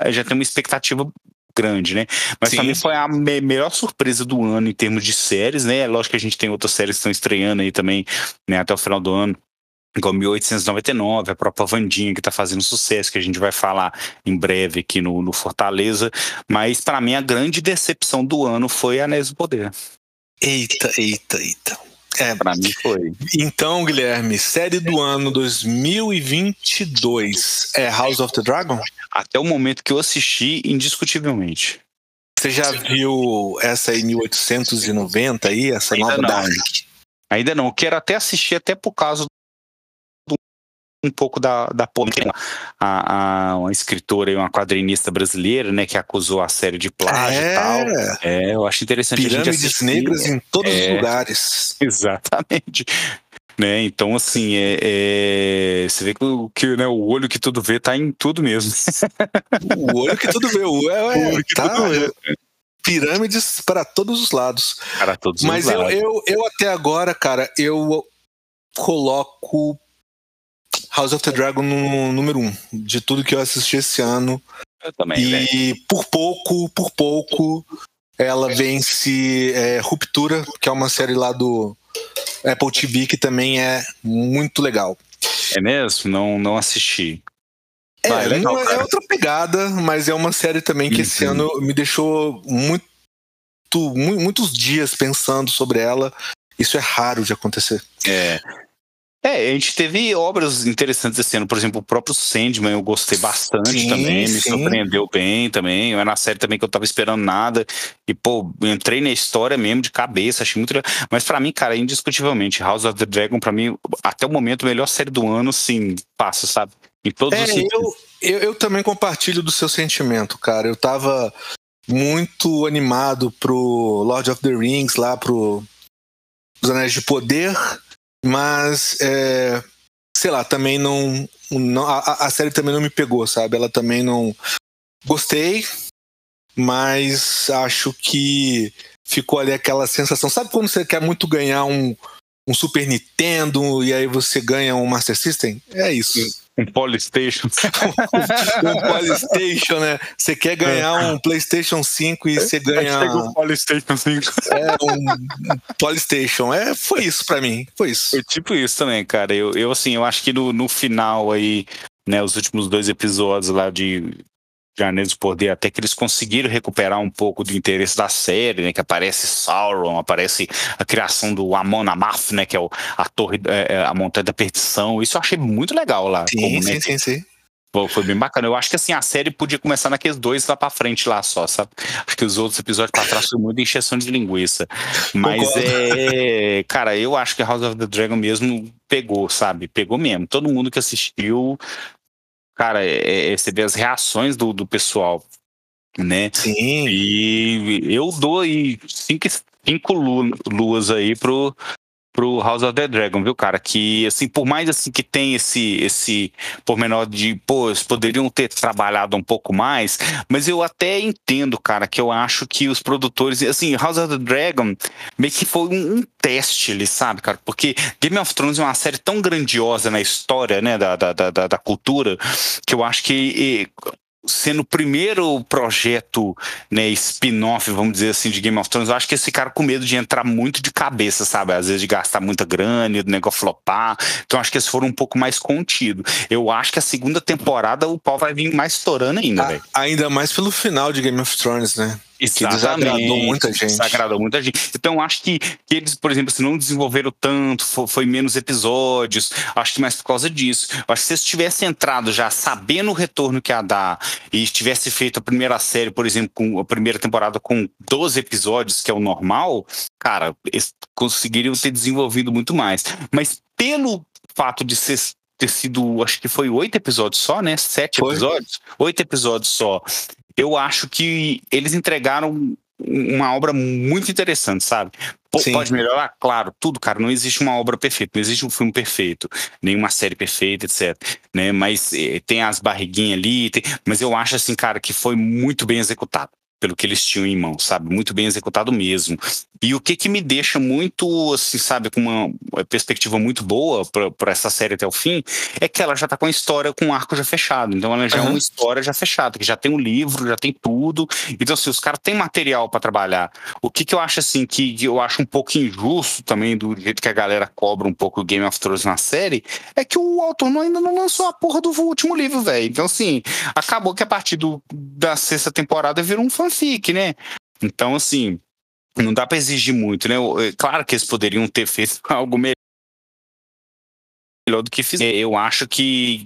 eh, já tem uma expectativa grande, né? Mas Sim. pra mim foi a me melhor surpresa do ano em termos de séries, né? Lógico que a gente tem outras séries que estão estreando aí também, né, até o final do ano igual 1899, a própria Vandinha que está fazendo sucesso, que a gente vai falar em breve aqui no, no Fortaleza, mas para mim a grande decepção do ano foi Anéis do Poder. Eita, eita, eita. É, para mim foi. Então, Guilherme, série do ano 2022 é House of the Dragon? Até o momento que eu assisti, indiscutivelmente. Você já viu essa em 1890 aí, essa Ainda nova não. Ainda não, eu quero até assistir até por causa um pouco da, da polêmica. A, a, uma escritora e uma quadrinista brasileira, né, que acusou a série de plágio é. e tal. É, eu acho interessante Pirâmides a gente negras em todos é, os lugares. [laughs] Exatamente. Né? Então, assim, é, é, você vê que, que né, o olho que tudo vê tá em tudo mesmo. [laughs] o olho que tudo vê, o, é, [laughs] o olho que tá, tudo vê. Pirâmides para todos os lados. Para todos Mas os eu, lados. eu, eu até agora, cara, eu coloco House of the Dragon no número um de tudo que eu assisti esse ano. Eu também. E por pouco, por pouco, ela vence é, Ruptura, que é uma série lá do Apple TV que também é muito legal. É mesmo? Não, não assisti. É, Vai, legal, é, é outra pegada, mas é uma série também que uhum. esse ano me deixou muito, muitos dias pensando sobre ela. Isso é raro de acontecer. É. É, a gente teve obras interessantes esse ano, por exemplo, o próprio Sandman eu gostei bastante sim, também, me sim. surpreendeu bem também. Era uma série também que eu tava esperando nada. E, pô, entrei na história mesmo de cabeça, achei muito legal. Mas para mim, cara, indiscutivelmente, House of the Dragon, para mim, até o momento, a melhor série do ano, sim, passa, sabe? Em todos é, os. Eu, eu, eu também compartilho do seu sentimento, cara. Eu tava muito animado pro Lord of the Rings, lá pro Os Anéis de Poder mas, é, sei lá, também não. não a, a, série também não me pegou, sabe? Ela também não. Gostei, mas acho que ficou ali aquela sensação. Sabe quando você quer muito ganhar um, um Super Nintendo e aí você ganha um Master System? É isso. Um Polystation. [laughs] um Polystation, né? Você quer ganhar um PlayStation 5 e você ganha. Um Polystation 5. É, um, um Polystation. É, foi isso pra mim. Foi isso. Foi tipo isso também, cara. Eu, eu assim, eu acho que no, no final aí, né, os últimos dois episódios lá de Anéis do Poder, até que eles conseguiram recuperar um pouco do interesse da série, né? Que aparece Sauron, aparece a criação do Amon Amarth, né? Que é o, a torre, é, é, a montanha da perdição. Isso eu achei muito legal lá. Sim, como, sim, né, sim, sim. Foi bem bacana. Eu acho que assim, a série podia começar naqueles dois lá pra frente lá só, sabe? Acho que os outros episódios pra trás foi muito encheção de linguiça. Mas é. [laughs] Cara, eu acho que House of the Dragon mesmo pegou, sabe? Pegou mesmo. Todo mundo que assistiu cara, é, é, você vê as reações do, do pessoal, né? Sim. E eu dou aí cinco, cinco luas aí pro, pro House of the Dragon, viu, cara? Que, assim, por mais assim que tem esse, esse pormenor de, pô, eles poderiam ter trabalhado um pouco mais, mas eu até entendo, cara, que eu acho que os produtores, assim, House of the Dragon meio que foi um, um teste ali, sabe, cara? Porque Game of Thrones é uma série tão grandiosa na história, né, da, da, da, da cultura, que eu acho que e, sendo o primeiro projeto, né, spin-off, vamos dizer assim, de Game of Thrones, eu acho que esse cara com medo de entrar muito de cabeça, sabe? Às vezes de gastar muita grana, o negócio flopar. Então acho que eles foram um pouco mais contidos. Eu acho que a segunda temporada o pau vai vir mais estourando ainda, velho. Ainda mais pelo final de Game of Thrones, né? Que desagradou muita gente. Desagradou muita gente. Então, acho que, que eles, por exemplo, se não desenvolveram tanto, foi, foi, menos episódios, acho que mais por causa disso. acho que se eles tivessem entrado já sabendo o retorno que ia dar e tivesse feito a primeira série, por exemplo, com a primeira temporada com 12 episódios, que é o normal, cara, eles conseguiriam ter desenvolvido muito mais. Mas pelo fato de ser ter sido, acho que foi oito episódios só, né? Sete foi. episódios? Oito episódios só eu acho que eles entregaram uma obra muito interessante, sabe? Sim. Pode melhorar? Claro, tudo, cara. Não existe uma obra perfeita, não existe um filme perfeito, nenhuma série perfeita, etc. Né? Mas eh, tem as barriguinhas ali, tem... mas eu acho assim, cara, que foi muito bem executado pelo que eles tinham em mão, sabe? Muito bem executado mesmo. E o que que me deixa muito, assim, sabe, com uma perspectiva muito boa para essa série até o fim, é que ela já tá com a história com o arco já fechado. Então ela já uhum. é uma história já fechada, que já tem um livro, já tem tudo. Então, assim, os caras têm material para trabalhar. O que que eu acho, assim, que eu acho um pouco injusto também do jeito que a galera cobra um pouco o Game of Thrones na série, é que o autor ainda não lançou a porra do último livro, velho. Então, assim, acabou que a partir do, da sexta temporada virou um fan fanfic, né? Então, assim, não dá para exigir muito, né? É claro que eles poderiam ter feito [laughs] algo melhor do que fizeram. Eu acho que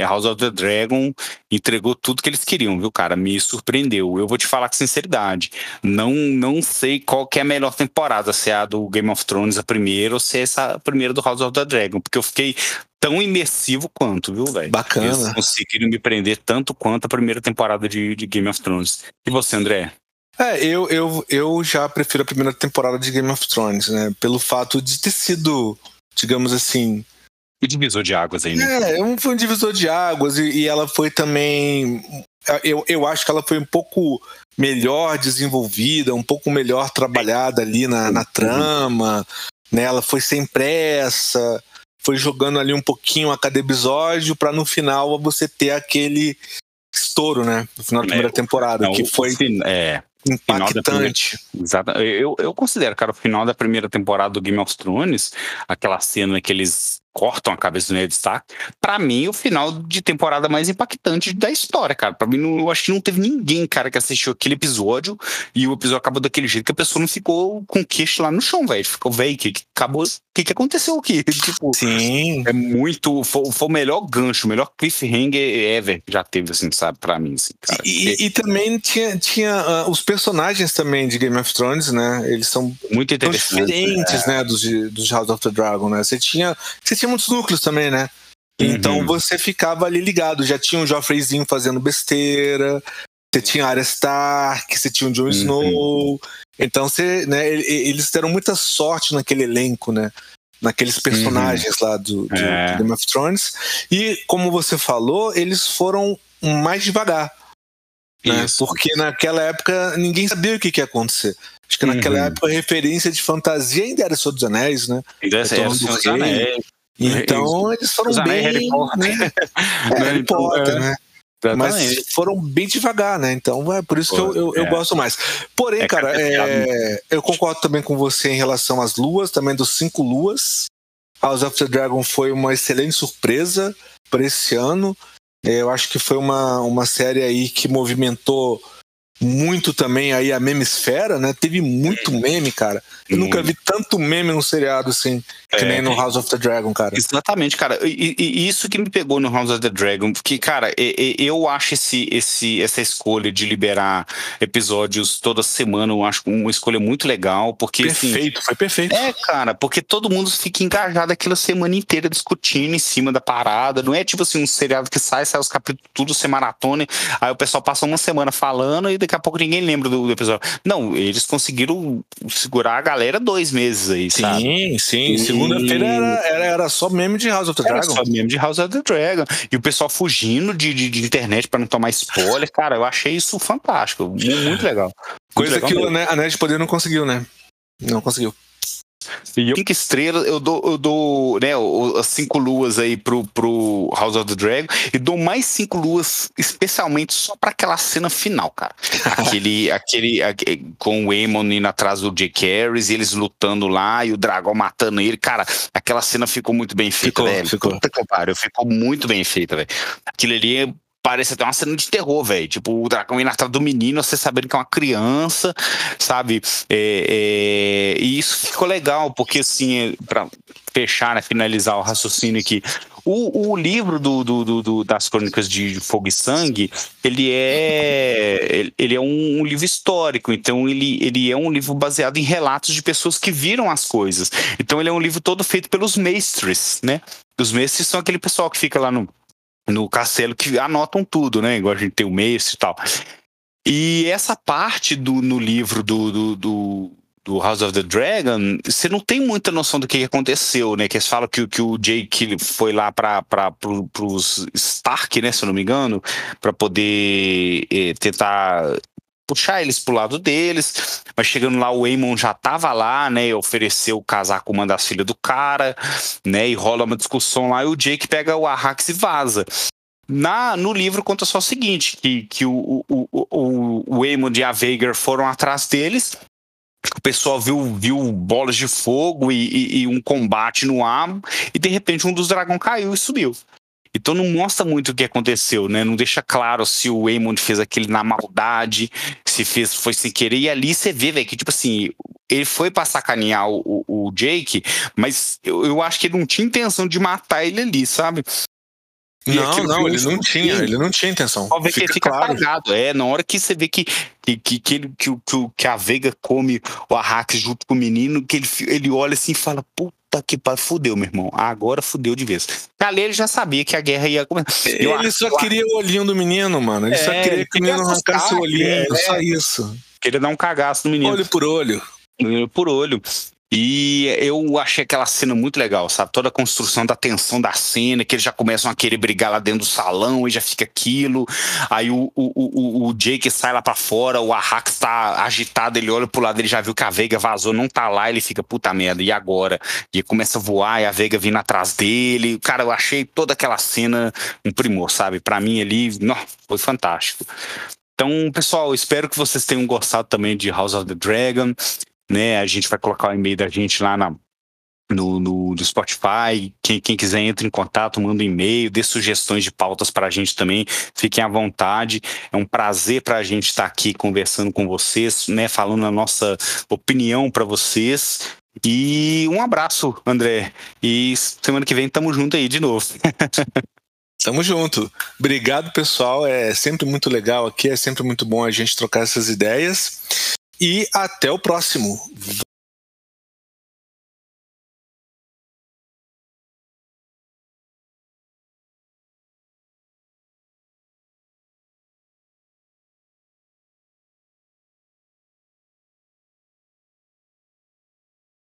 House of the Dragon entregou tudo que eles queriam, viu, cara? Me surpreendeu. Eu vou te falar com sinceridade. Não, não sei qual que é a melhor temporada, se é a do Game of Thrones a primeira ou se é essa primeira do House of the Dragon, porque eu fiquei tão imersivo quanto, viu, velho? Bacana. Eles conseguiram me prender tanto quanto a primeira temporada de, de Game of Thrones. E você, André? É, eu, eu, eu já prefiro a primeira temporada de Game of Thrones, né? Pelo fato de ter sido, digamos assim. E divisor de águas aí, né? É, foi um divisor de águas e, e ela foi também. Eu, eu acho que ela foi um pouco melhor desenvolvida, um pouco melhor trabalhada ali na, na trama, né? Ela foi sem pressa foi jogando ali um pouquinho a cada episódio para no final você ter aquele estouro, né? No final da primeira é, temporada, não, que foi é, impactante. Exato. Eu, eu considero, cara, o final da primeira temporada do Game of Thrones, aquela cena que eles cortam a cabeça do Ned Stark. Pra mim, o final de temporada mais impactante da história, cara. Pra mim, não, eu acho que não teve ninguém, cara, que assistiu aquele episódio e o episódio acabou daquele jeito que a pessoa não ficou com o queixo lá no chão, velho. Ficou, velho, que, que acabou. O que, que aconteceu aqui? [laughs] tipo, Sim. É muito. Foi, foi, o melhor gancho, o melhor cliffhanger ever que já teve, assim, sabe, pra mim, assim, cara. E, e também tinha, tinha uh, os personagens também de Game of Thrones, né? Eles são muito interessantes, diferentes, né? né dos, dos House of the Dragon, né? Você tinha. Você tinha muitos núcleos também, né? Então uhum. você ficava ali ligado. Já tinha um Joffreyzinho fazendo besteira, você tinha Arya Stark, você tinha o Jon uhum. Snow. Então você, né, eles deram muita sorte naquele elenco, né? Naqueles personagens uhum. lá do, do, é. do Game of Thrones. E como você falou, eles foram mais devagar. Né? Porque naquela época ninguém sabia o que, que ia acontecer. Acho que naquela uhum. época a referência de fantasia ainda era Senhor dos Anéis, né? Ainda era Senhor dos Anéis. Então eles foram Os bem. Harry Potter, né? [laughs] Harry Potter, né? Mas foram bem devagar, né? Então é por isso que eu, eu, é. eu, gosto mais. Porém, é cara, é, eu concordo também com você em relação às luas, também dos cinco luas. House of the Dragon foi uma excelente surpresa para esse ano. É, eu acho que foi uma, uma série aí que movimentou muito também aí a memesfera, né? Teve muito meme, cara. Eu nunca vi tanto meme no seriado assim, que é. nem no House of the Dragon, cara. Exatamente, cara. E, e, isso que me pegou no House of the Dragon, porque, cara, eu acho esse, esse, essa escolha de liberar episódios toda semana, eu acho uma escolha muito legal, porque. Assim, perfeito, assim, foi perfeito. É, cara, porque todo mundo fica engajado aquela semana inteira discutindo em cima da parada. Não é tipo assim, um seriado que sai, sai os capítulos tudo, sem maratona, aí o pessoal passa uma semana falando e daqui a pouco ninguém lembra do, do episódio. Não, eles conseguiram segurar a galera dois meses aí, sim, sabe? Sim, sim. Segunda-feira era, era, era, só meme de House of the Dragon. Era só meme de House of the Dragon. E o pessoal fugindo de, de, de internet para não tomar spoiler. Cara, eu achei isso fantástico. Muito legal. Muito Coisa legal que mesmo. a Net Poder não conseguiu, né? Não conseguiu. Eu, cinco estrelas, eu dou, eu dou né, as cinco luas aí pro, pro House of the Dragon e dou mais cinco luas especialmente só para aquela cena final, cara. [laughs] aquele, aquele, aquele, com o Aemon indo atrás do Jake Harris, e eles lutando lá e o dragão matando ele. Cara, aquela cena ficou muito bem feita, ficou, velho. Ficou. Puta que pariu, ficou muito bem feita, velho. Aquilo ali parece até uma cena de terror, velho. Tipo, o dragão indo atrás do menino, você sabendo que é uma criança, sabe? É, é... E isso ficou legal, porque assim, é, pra fechar, né, finalizar o raciocínio aqui. O, o livro do, do, do, das Crônicas de Fogo e Sangue, ele é, ele é um, um, livro histórico, então ele, ele é um livro baseado em relatos de pessoas que viram as coisas. Então ele é um livro todo feito pelos mestres, né? Os mestres são aquele pessoal que fica lá no no castelo que anotam tudo, né? Igual a gente tem o Mace e tal. E essa parte do, no livro do, do, do, do, House of the Dragon, você não tem muita noção do que aconteceu, né? Que eles falam que, que o Jake foi lá para os Stark, né? Se eu não me engano, para poder eh, tentar puxar eles pro lado deles, mas chegando lá o Eamon já tava lá, né, ofereceu casar com uma das filhas do cara, né, e rola uma discussão lá e o Jake pega o Arrax e vaza. Na, no livro conta só o seguinte, que, que o, o, o, o Aemon e a Veigar foram atrás deles, o pessoal viu, viu bolas de fogo e, e, e um combate no ar, e de repente um dos dragões caiu e subiu. Então não mostra muito o que aconteceu, né? Não deixa claro se o Eamon fez aquele na maldade, se fez foi sem querer. E ali você vê, velho, que tipo assim, ele foi pra sacanear o, o, o Jake, mas eu, eu acho que ele não tinha intenção de matar ele ali, sabe? E não, não, ele não tinha, ele não tinha intenção. Só vê fica que ele fica claro. apagado. É, na hora que você vê que, que, que, que, ele, que, que, que a Veiga come o Arrax junto com o menino, que ele, ele olha assim e fala, puta que pariu, fudeu, meu irmão. Agora fudeu de vez. Ali ele já sabia que a guerra ia começar. Ele só queria o olhinho do menino, mano. Ele é, só queria que o menino arrancasse o olhinho, é, só isso. Queria dar um cagaço no menino. Olho por olho. Olho por olho. E eu achei aquela cena muito legal, sabe? Toda a construção da tensão da cena, que eles já começam a querer brigar lá dentro do salão e já fica aquilo. Aí o, o, o, o Jake sai lá para fora, o Arrax tá agitado, ele olha pro lado, ele já viu que a Veiga vazou, não tá lá, ele fica, puta merda, e agora? E começa a voar e a Veiga vindo atrás dele. Cara, eu achei toda aquela cena um primor, sabe? Para mim ali, foi fantástico. Então, pessoal, espero que vocês tenham gostado também de House of the Dragon né? A gente vai colocar o e-mail da gente lá na, no, no, no, Spotify. Quem, quem quiser entre em contato, manda um e-mail, dê sugestões de pautas para a gente também. Fiquem à vontade. É um prazer para a gente estar tá aqui conversando com vocês, né, falando a nossa opinião para vocês. E um abraço, André. E semana que vem tamo junto aí de novo. [laughs] Tamo junto. Obrigado, pessoal. É sempre muito legal aqui, é sempre muito bom a gente trocar essas ideias. E até o próximo.